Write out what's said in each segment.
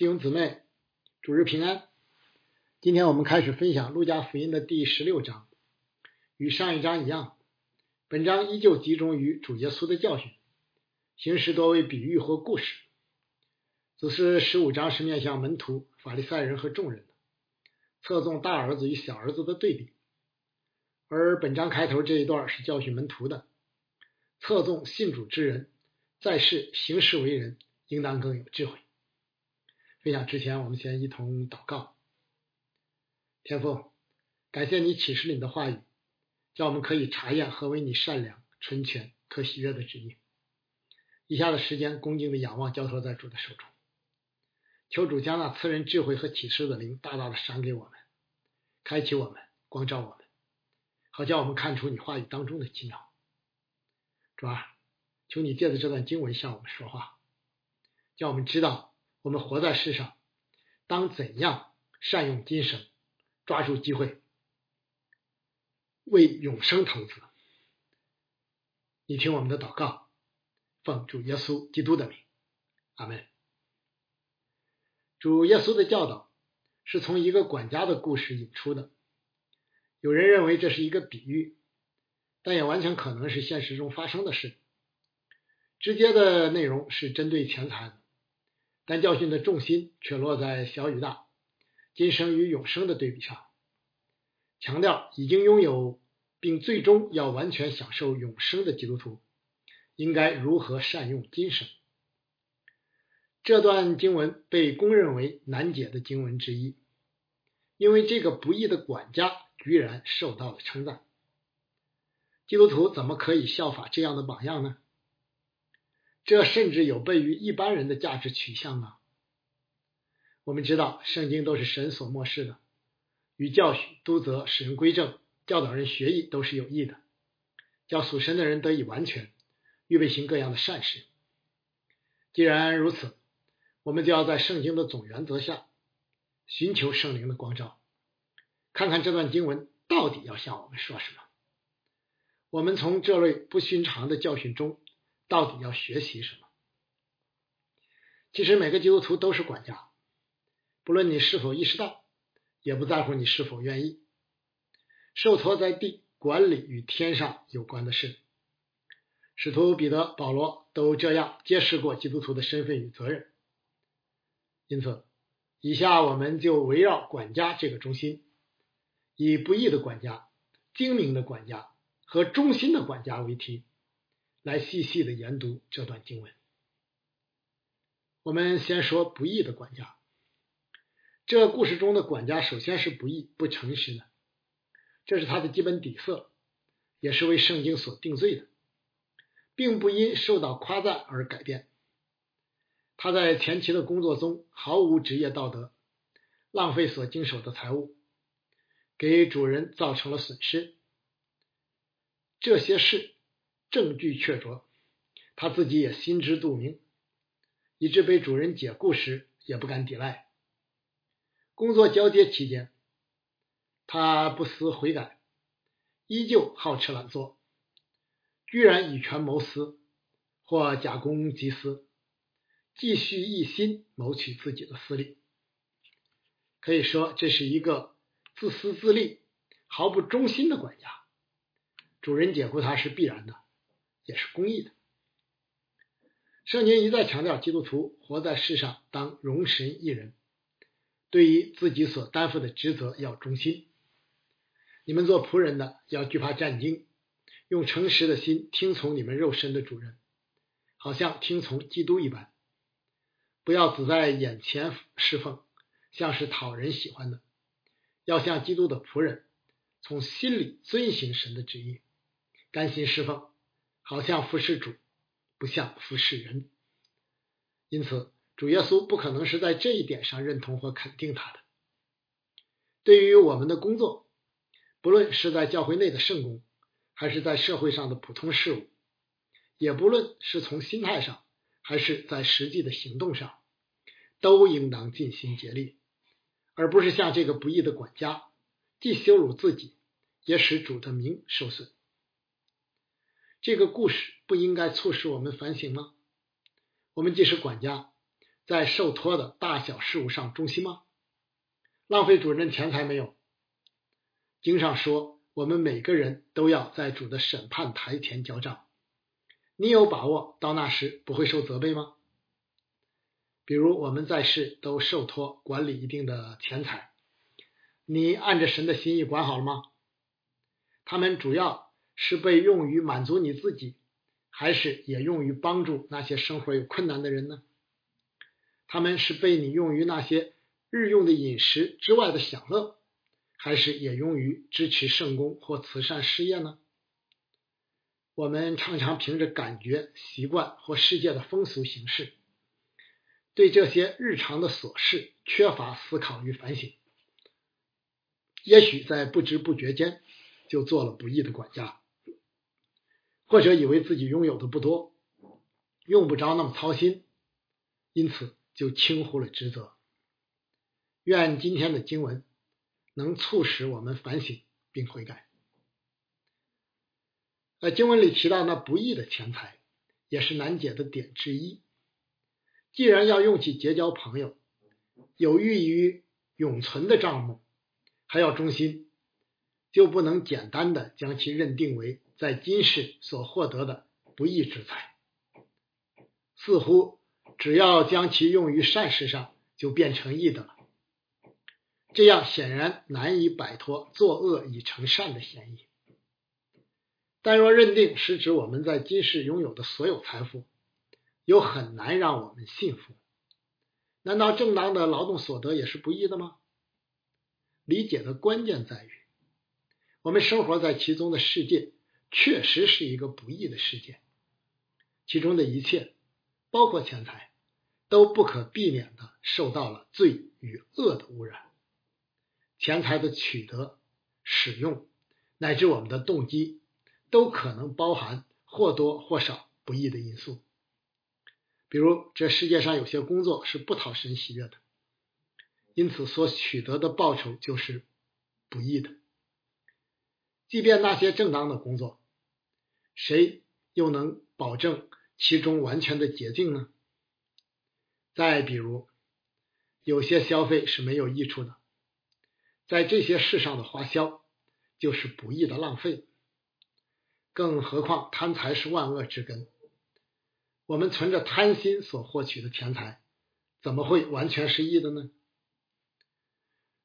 弟兄姊妹，主日平安。今天我们开始分享《路加福音》的第十六章，与上一章一样，本章依旧集中于主耶稣的教训，形式多为比喻或故事。只是十五章是面向门徒、法利赛人和众人的，侧重大儿子与小儿子的对比；而本章开头这一段是教训门徒的，侧重信主之人在世行事为人应当更有智慧。分享之前，我们先一同祷告。天父，感谢你启示你的话语，叫我们可以查验何为你善良、纯全、可喜悦的旨意。以下的时间，恭敬的仰望交托在主的手中，求主将那赐人智慧和启示的灵大大的赏给我们，开启我们，光照我们，好叫我们看出你话语当中的奇妙。主啊，求你借着这段经文向我们说话，叫我们知道。我们活在世上，当怎样善用今生，抓住机会，为永生投资？你听我们的祷告，奉主耶稣基督的名，阿门。主耶稣的教导是从一个管家的故事引出的。有人认为这是一个比喻，但也完全可能是现实中发生的事。直接的内容是针对钱财。但教训的重心却落在小与大、今生与永生的对比上，强调已经拥有并最终要完全享受永生的基督徒应该如何善用今生。这段经文被公认为难解的经文之一，因为这个不义的管家居然受到了称赞。基督徒怎么可以效法这样的榜样呢？这甚至有悖于一般人的价值取向啊！我们知道，圣经都是神所漠视的，与教训、督责、使人归正、教导人学艺都是有益的，叫属神的人得以完全，预备行各样的善事。既然如此，我们就要在圣经的总原则下，寻求圣灵的光照，看看这段经文到底要向我们说什么。我们从这类不寻常的教训中。到底要学习什么？其实每个基督徒都是管家，不论你是否意识到，也不在乎你是否愿意，受托在地管理与天上有关的事。使徒彼得、保罗都这样揭示过基督徒的身份与责任。因此，以下我们就围绕管家这个中心，以不义的管家、精明的管家和忠心的管家为题。来细细的研读这段经文。我们先说不义的管家。这故事中的管家首先是不义、不诚实的，这是他的基本底色，也是为圣经所定罪的，并不因受到夸赞而改变。他在前期的工作中毫无职业道德，浪费所经手的财物，给主人造成了损失。这些事。证据确凿，他自己也心知肚明，以致被主人解雇时也不敢抵赖。工作交接期间，他不思悔改，依旧好吃懒做，居然以权谋私，或假公济私，继续一心谋取自己的私利。可以说，这是一个自私自利、毫不忠心的管家。主人解雇他是必然的。也是公益的。圣经一再强调，基督徒活在世上当容神一人，对于自己所担负的职责要忠心。你们做仆人的要惧怕战惊，用诚实的心听从你们肉身的主人，好像听从基督一般。不要只在眼前侍奉，像是讨人喜欢的，要像基督的仆人，从心里遵行神的旨意，甘心侍奉。好像服侍主，不像服侍人，因此主耶稣不可能是在这一点上认同或肯定他的。对于我们的工作，不论是在教会内的圣工，还是在社会上的普通事务，也不论是从心态上，还是在实际的行动上，都应当尽心竭力，而不是像这个不义的管家，既羞辱自己，也使主的名受损。这个故事不应该促使我们反省吗？我们既是管家，在受托的大小事务上忠心吗？浪费主人钱财没有？经上说，我们每个人都要在主的审判台前交账。你有把握到那时不会受责备吗？比如我们在世都受托管理一定的钱财，你按着神的心意管好了吗？他们主要是被用于满足你自己，还是也用于帮助那些生活有困难的人呢？他们是被你用于那些日用的饮食之外的享乐，还是也用于支持圣公或慈善事业呢？我们常常凭着感觉、习惯或世界的风俗行事，对这些日常的琐事缺乏思考与反省，也许在不知不觉间就做了不义的管家，或者以为自己拥有的不多，用不着那么操心，因此就轻忽了职责。愿今天的经文能促使我们反省并悔改。在经文里提到那不义的钱财，也是难解的点之一。既然要用其结交朋友，有益于永存的账目，还要忠心，就不能简单的将其认定为在今世所获得的不义之财。似乎只要将其用于善事上，就变成义的了。这样显然难以摆脱作恶以成善的嫌疑。但若认定是指我们在今世拥有的所有财富，又很难让我们信服。难道正当的劳动所得也是不义的吗？理解的关键在于，我们生活在其中的世界确实是一个不义的事件，其中的一切，包括钱财，都不可避免的受到了罪与恶的污染。钱财的取得、使用，乃至我们的动机。都可能包含或多或少不义的因素，比如这世界上有些工作是不讨神喜悦的，因此所取得的报酬就是不义的。即便那些正当的工作，谁又能保证其中完全的洁净呢？再比如，有些消费是没有益处的，在这些事上的花销就是不义的浪费。更何况贪财是万恶之根，我们存着贪心所获取的钱财，怎么会完全是义的呢？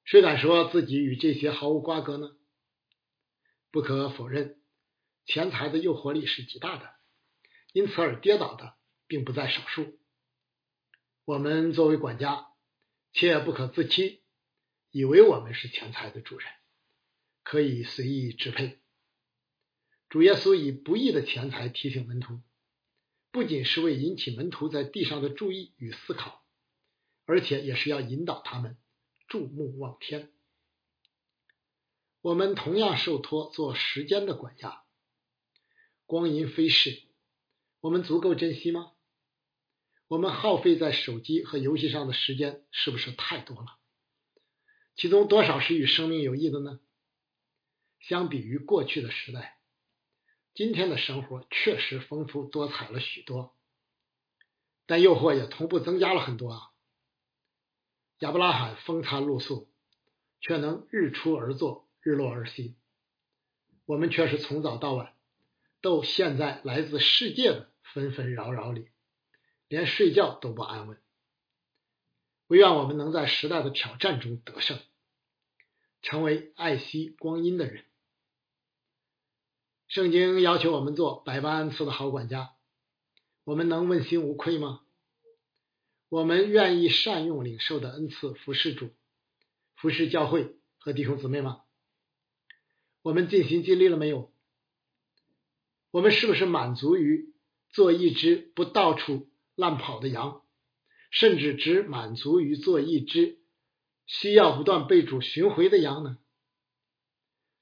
谁敢说自己与这些毫无瓜葛呢？不可否认，钱财的诱惑力是极大的，因此而跌倒的并不在少数。我们作为管家，切不可自欺，以为我们是钱财的主人，可以随意支配。主耶稣以不义的钱财提醒门徒，不仅是为引起门徒在地上的注意与思考，而且也是要引导他们注目望天。我们同样受托做时间的管家，光阴飞逝，我们足够珍惜吗？我们耗费在手机和游戏上的时间是不是太多了？其中多少是与生命有益的呢？相比于过去的时代。今天的生活确实丰富多彩了许多，但诱惑也同步增加了很多啊。亚伯拉罕风餐露宿，却能日出而作，日落而息。我们却是从早到晚都陷在来自世界的纷纷扰扰里，连睡觉都不安稳。唯愿我们能在时代的挑战中得胜，成为爱惜光阴的人。圣经要求我们做百般恩赐的好管家，我们能问心无愧吗？我们愿意善用领受的恩赐服侍主、服侍教会和弟兄姊妹吗？我们尽心尽力了没有？我们是不是满足于做一只不到处乱跑的羊，甚至只满足于做一只需要不断被主寻回的羊呢？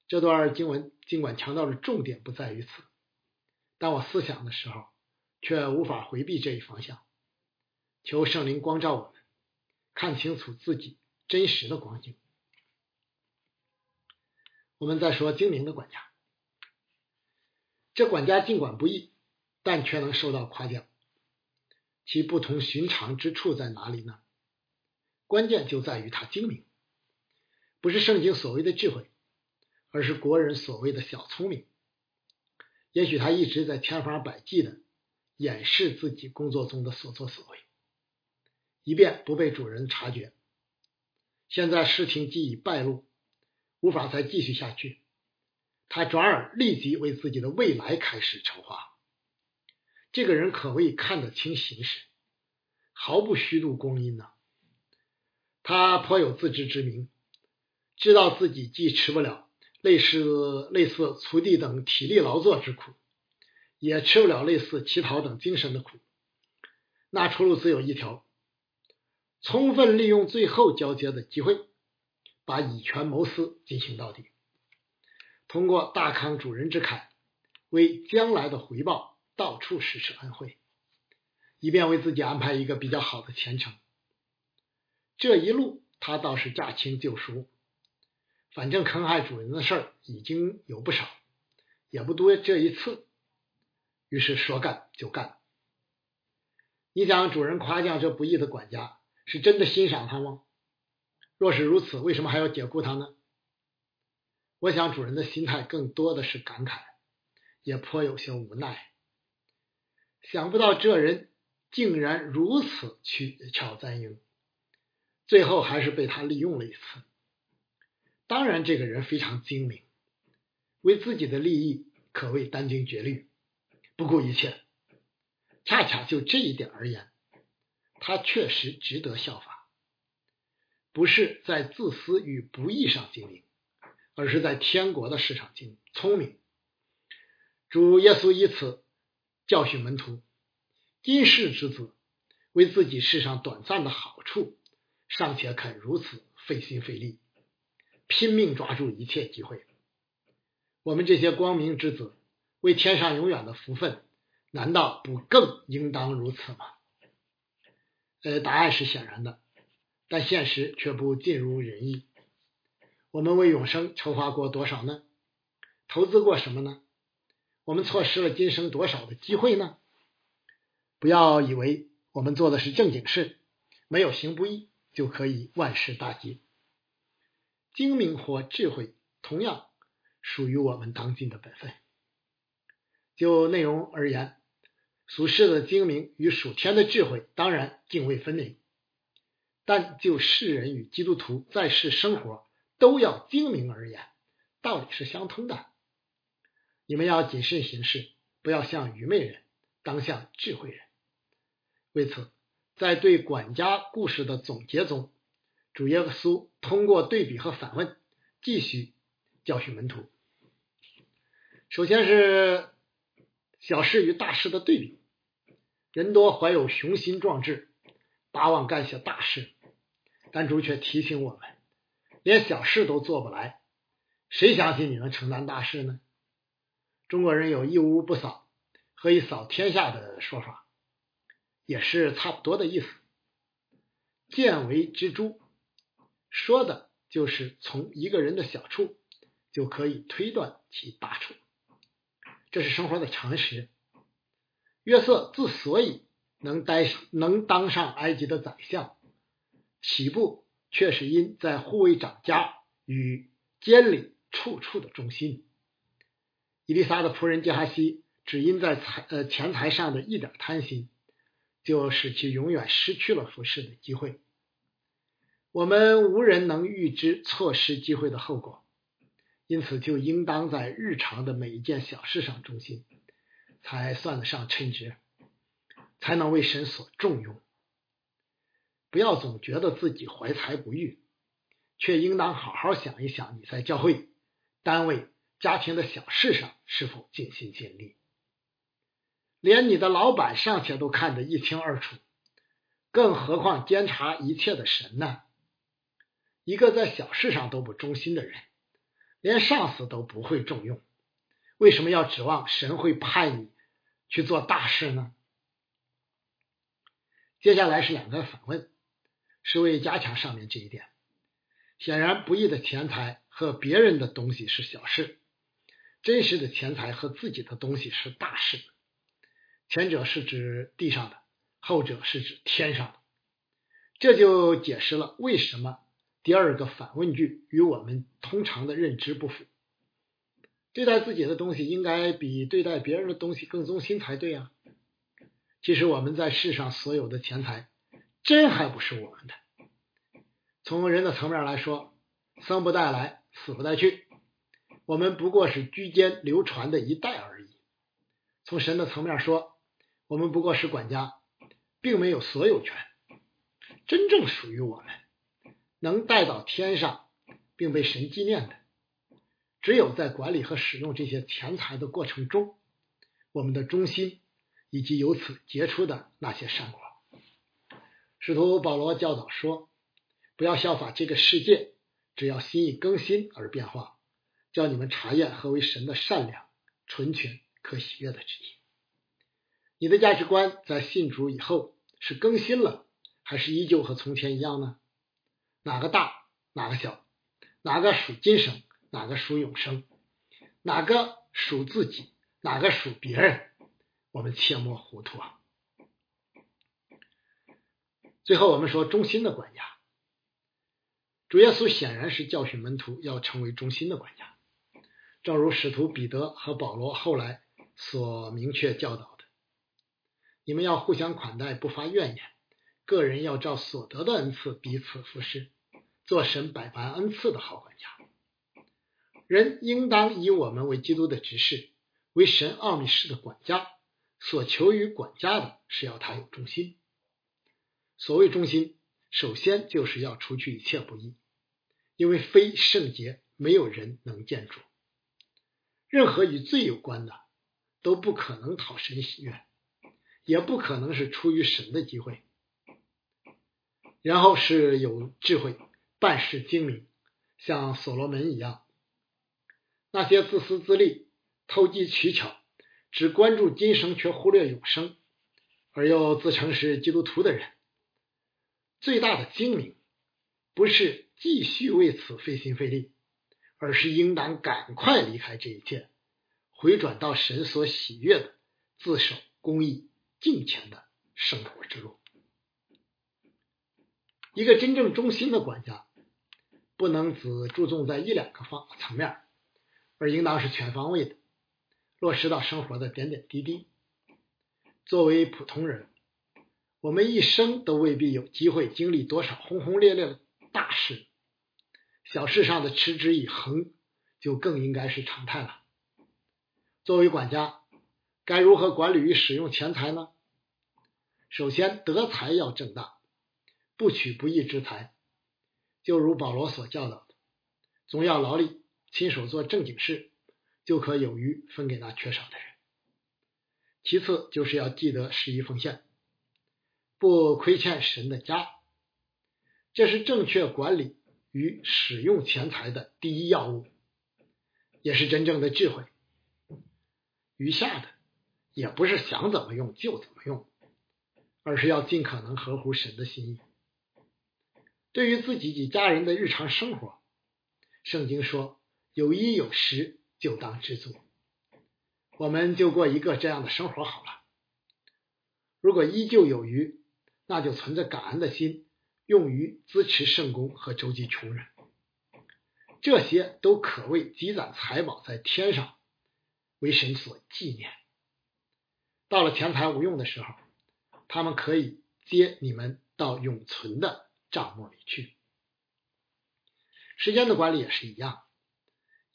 这段经文尽管强调的重点不在于此，但我思想的时候却无法回避这一方向。求圣灵光照我们，看清楚自己真实的光景。我们再说精明的管家，这管家尽管不易，但却能受到夸奖。其不同寻常之处在哪里呢？关键就在于他精明，不是圣经所谓的智慧，而是国人所谓的小聪明。也许他一直在千方百计的掩饰自己工作中的所作所为，以便不被主人察觉。现在事情既已败露，无法再继续下去，他转而立即为自己的未来开始筹划。这个人可谓看得清形势，毫不虚度光阴呢。他颇有自知之明，知道自己既吃不了。类似类似锄地等体力劳作之苦，也吃不了类似乞讨等精神的苦。那出路只有一条：充分利用最后交接的机会，把以权谋私进行到底。通过大康主人之凯，为将来的回报到处施施恩惠，以便为自己安排一个比较好的前程。这一路他倒是驾轻就熟。反正坑害主人的事儿已经有不少，也不多这一次，于是说干就干。你想，主人夸奖这不义的管家，是真的欣赏他吗？若是如此，为什么还要解雇他呢？我想，主人的心态更多的是感慨，也颇有些无奈。想不到这人竟然如此取巧钻营，最后还是被他利用了一次。当然，这个人非常精明，为自己的利益可谓殚精竭虑，不顾一切。恰恰就这一点而言，他确实值得效法。不是在自私与不义上精明，而是在天国的市场进聪明。主耶稣以此教训门徒：今世之子，为自己世上短暂的好处，尚且肯如此费心费力。拼命抓住一切机会。我们这些光明之子，为天上永远的福分，难道不更应当如此吗？呃，答案是显然的，但现实却不尽如人意。我们为永生筹划过多少呢？投资过什么呢？我们错失了今生多少的机会呢？不要以为我们做的是正经事，没有行不义就可以万事大吉。精明或智慧，同样属于我们当今的本分。就内容而言，属世的精明与属天的智慧当然泾渭分明，但就世人与基督徒在世生活都要精明而言，道理是相通的。你们要谨慎行事，不要像愚昧人，当像智慧人。为此，在对管家故事的总结中。主耶稣通过对比和反问，继续教训门徒。首先是小事与大事的对比。人多怀有雄心壮志，巴望干些大事，但主却提醒我们，连小事都做不来，谁相信你能承担大事呢？中国人有一屋不扫，何以扫天下的说法，也是差不多的意思。见为知著。说的就是从一个人的小处就可以推断其大处，这是生活的常识。约瑟之所以能待能当上埃及的宰相，起步却是因在护卫长家与监理处处的忠心。伊丽莎的仆人杰哈西只因在财呃钱财上的一点贪心，就使其永远失去了服侍的机会。我们无人能预知错失机会的后果，因此就应当在日常的每一件小事上忠心，才算得上称职，才能为神所重用。不要总觉得自己怀才不遇，却应当好好想一想，你在教会、单位、家庭的小事上是否尽心尽力。连你的老板尚且都看得一清二楚，更何况监察一切的神呢？一个在小事上都不忠心的人，连上司都不会重用，为什么要指望神会派你去做大事呢？接下来是两个反问，是为加强上面这一点。显然，不义的钱财和别人的东西是小事，真实的钱财和自己的东西是大事。前者是指地上的，后者是指天上的。这就解释了为什么第二个反问句与我们通常的认知不符。对待自己的东西应该比对待别人的东西更忠心才对啊！其实我们在世上所有的钱财，真还不是我们的。从人的层面来说，生不带来，死不带去，我们不过是居间流传的一代而已。从神的层面说，我们不过是管家，并没有所有权。真正属于我们，能带到天上，并被神纪念的。只有在管理和使用这些钱财的过程中，我们的忠心以及由此结出的那些善果。使徒保罗教导说：“不要效法这个世界，只要心意更新而变化，叫你们查验何为神的善良、纯全、可喜悦的旨意。”你的价值观在信主以后是更新了，还是依旧和从前一样呢？哪个大，哪个小？哪个属今生？哪个属永生？哪个属自己？哪个属别人？我们切莫糊涂啊！最后，我们说忠心的管家，主耶稣显然是教训门徒要成为忠心的管家，正如使徒彼得和保罗后来所明确教导的：你们要互相款待，不发怨言；个人要照所得的恩赐彼此服侍，做神百般恩赐的好管家。人应当以我们为基督的执事，为神奥秘式的管家。所求于管家的是要他有忠心。所谓忠心，首先就是要除去一切不义，因为非圣洁，没有人能见主。任何与罪有关的，都不可能讨神喜悦，也不可能是出于神的机会。然后是有智慧，办事精明，像所罗门一样。那些自私自利、投机取巧、只关注今生却忽略永生，而又自称是基督徒的人，最大的精明不是继续为此费心费力，而是应当赶快离开这一切，回转到神所喜悦的自守、公义、敬虔的生活之路。一个真正忠心的管家，不能只注重在一两个方层面。而应当是全方位的，落实到生活的点点滴滴。作为普通人，我们一生都未必有机会经历多少轰轰烈烈的大事，小事上的持之以恒就更应该是常态了。作为管家，该如何管理与使用钱财呢？首先，得财要正当，不取不义之财，就如保罗所教导的，总要劳力。亲手做正经事，就可有余分给那缺少的人。其次，就是要记得十一奉献，不亏欠神的家，这是正确管理与使用钱财的第一要务，也是真正的智慧。余下的也不是想怎么用就怎么用，而是要尽可能合乎神的心意。对于自己及家人的日常生活，圣经说。有衣有食就当知足，我们就过一个这样的生活好了。如果依旧有余，那就存着感恩的心，用于支持圣公和周济穷人。这些都可谓积攒财宝在天上，为神所纪念。到了钱财无用的时候，他们可以接你们到永存的账目里去。时间的管理也是一样。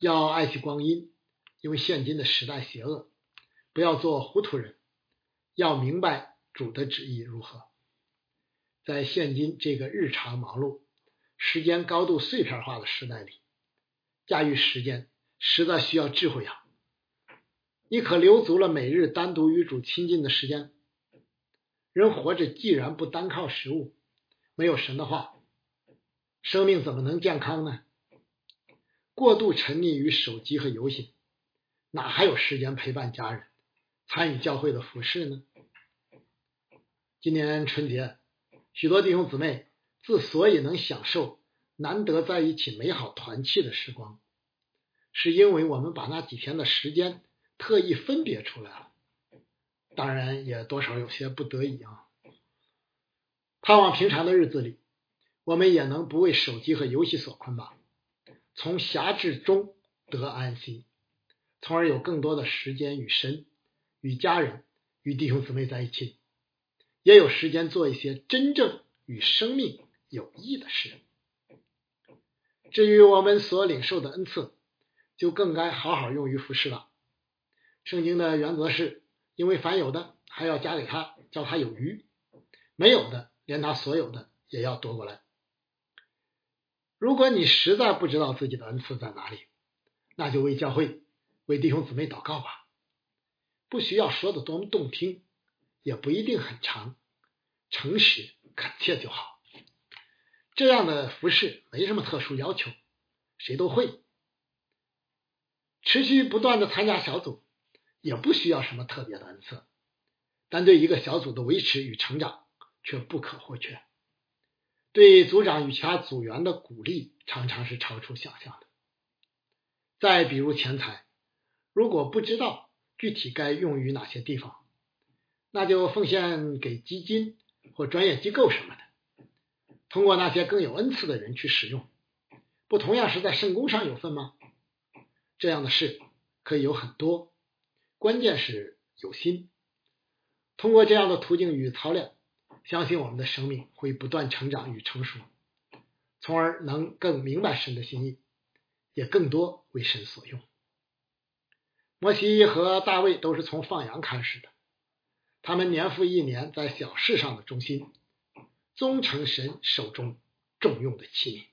要爱惜光阴，因为现今的时代邪恶，不要做糊涂人，要明白主的旨意如何。在现今这个日常忙碌、时间高度碎片化的时代里，驾驭时间实在需要智慧啊！你可留足了每日单独与主亲近的时间？人活着既然不单靠食物，没有神的话，生命怎么能健康呢？过度沉溺于手机和游戏，哪还有时间陪伴家人、参与教会的服饰呢？今年春节，许多弟兄姊妹之所以能享受难得在一起美好团契的时光，是因为我们把那几天的时间特意分别出来了。当然，也多少有些不得已啊。盼望平常的日子里，我们也能不为手机和游戏所捆绑，从狭制中得安息，从而有更多的时间与神、与家人、与弟兄姊妹在一起，也有时间做一些真正与生命有益的事。至于我们所领受的恩赐，就更该好好用于服侍了。圣经的原则是：因为凡有的，还要加给他，叫他有余；没有的，连他所有的也要夺过来。如果你实在不知道自己的恩赐在哪里，那就为教会、为弟兄姊妹祷告吧。不需要说的多么动听，也不一定很长，诚实恳切就好。这样的服饰没什么特殊要求，谁都会。持续不断的参加小组，也不需要什么特别的恩赐，但对一个小组的维持与成长却不可或缺。对组长与其他组员的鼓励，常常是超出想象的。再比如钱财，如果不知道具体该用于哪些地方，那就奉献给基金或专业机构什么的。通过那些更有恩赐的人去使用，不同样是在圣功上有份吗？这样的事可以有很多，关键是有心。通过这样的途径与操练，相信我们的生命会不断成长与成熟，从而能更明白神的心意，也更多为神所用。摩西和大卫都是从放羊开始的，他们年复一年在小事上的忠心。宗成神手中重用的器皿，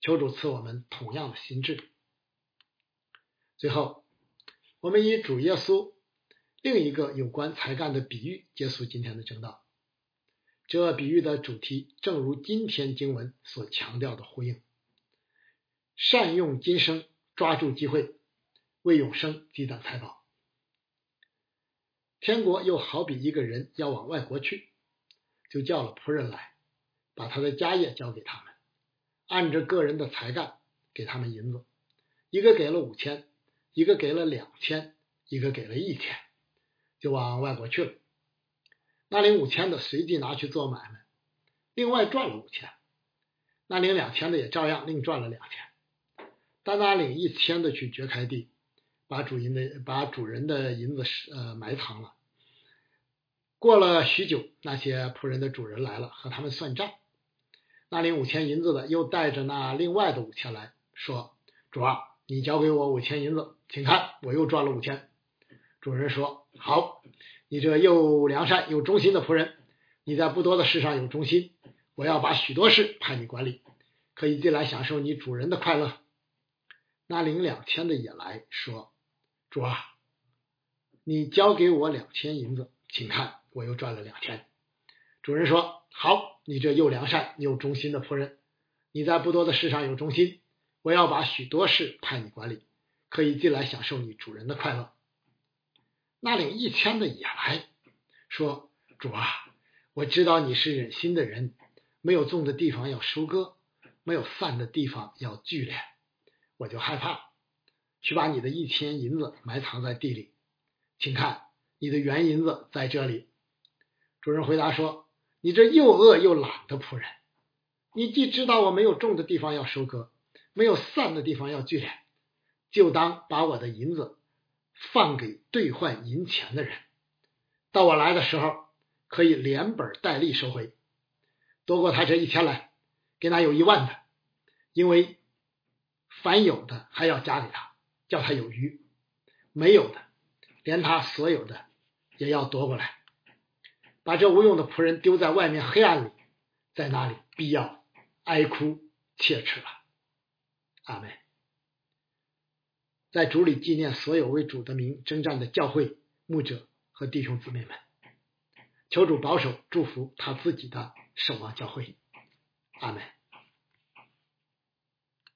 求主赐我们同样的心智。最后，我们以主耶稣另一个有关才干的比喻结束今天的正道。这比喻的主题正如今天经文所强调的呼应：善用今生，抓住机会，为永生积攒财宝。天国又好比一个人要往外国去。就叫了仆人来，把他的家业交给他们，按着个人的才干给他们银子，一个给了五千，一个给了两千，一个给了一千，就往外国去了。那领五千的随即拿去做买卖，另外赚了五千；那领两千的也照样另赚了两千。但那领一千的去掘开地，把主人的把主人的银子呃埋藏了。过了许久，那些仆人的主人来了，和他们算账。那领五千银子的又带着那另外的五千来说：“主啊，你交给我五千银子，请看，我又赚了五千。”主人说：“好，你这又良善又忠心的仆人，你在不多的事上有忠心，我要把许多事派你管理，可以进来享受你主人的快乐。”那领两千的也来说：“主啊，你交给我两千银子，请看。”我又赚了两千。主人说：“好，你这又良善又忠心的仆人，你在不多的事上有忠心，我要把许多事派你管理，可以进来享受你主人的快乐。”那领一千的也来说：“主啊，我知道你是忍心的人，没有种的地方要收割，没有散的地方要聚敛，我就害怕，去把你的一千银子埋藏在地里，请看，你的原银子在这里。”主人回答说：“你这又饿又懒的仆人，你既知道我没有种的地方要收割，没有散的地方要聚敛，就当把我的银子放给兑换银钱的人，到我来的时候，可以连本带利收回，多过他这一千来，给那有一万的，因为凡有的还要加给他，叫他有余；没有的，连他所有的也要夺过来。”把这无用的仆人丢在外面黑暗里，在那里必要哀哭切齿了。阿门。在主里纪念所有为主的名征战的教会牧者和弟兄姊妹们，求主保守祝福他自己的守望教会。阿门。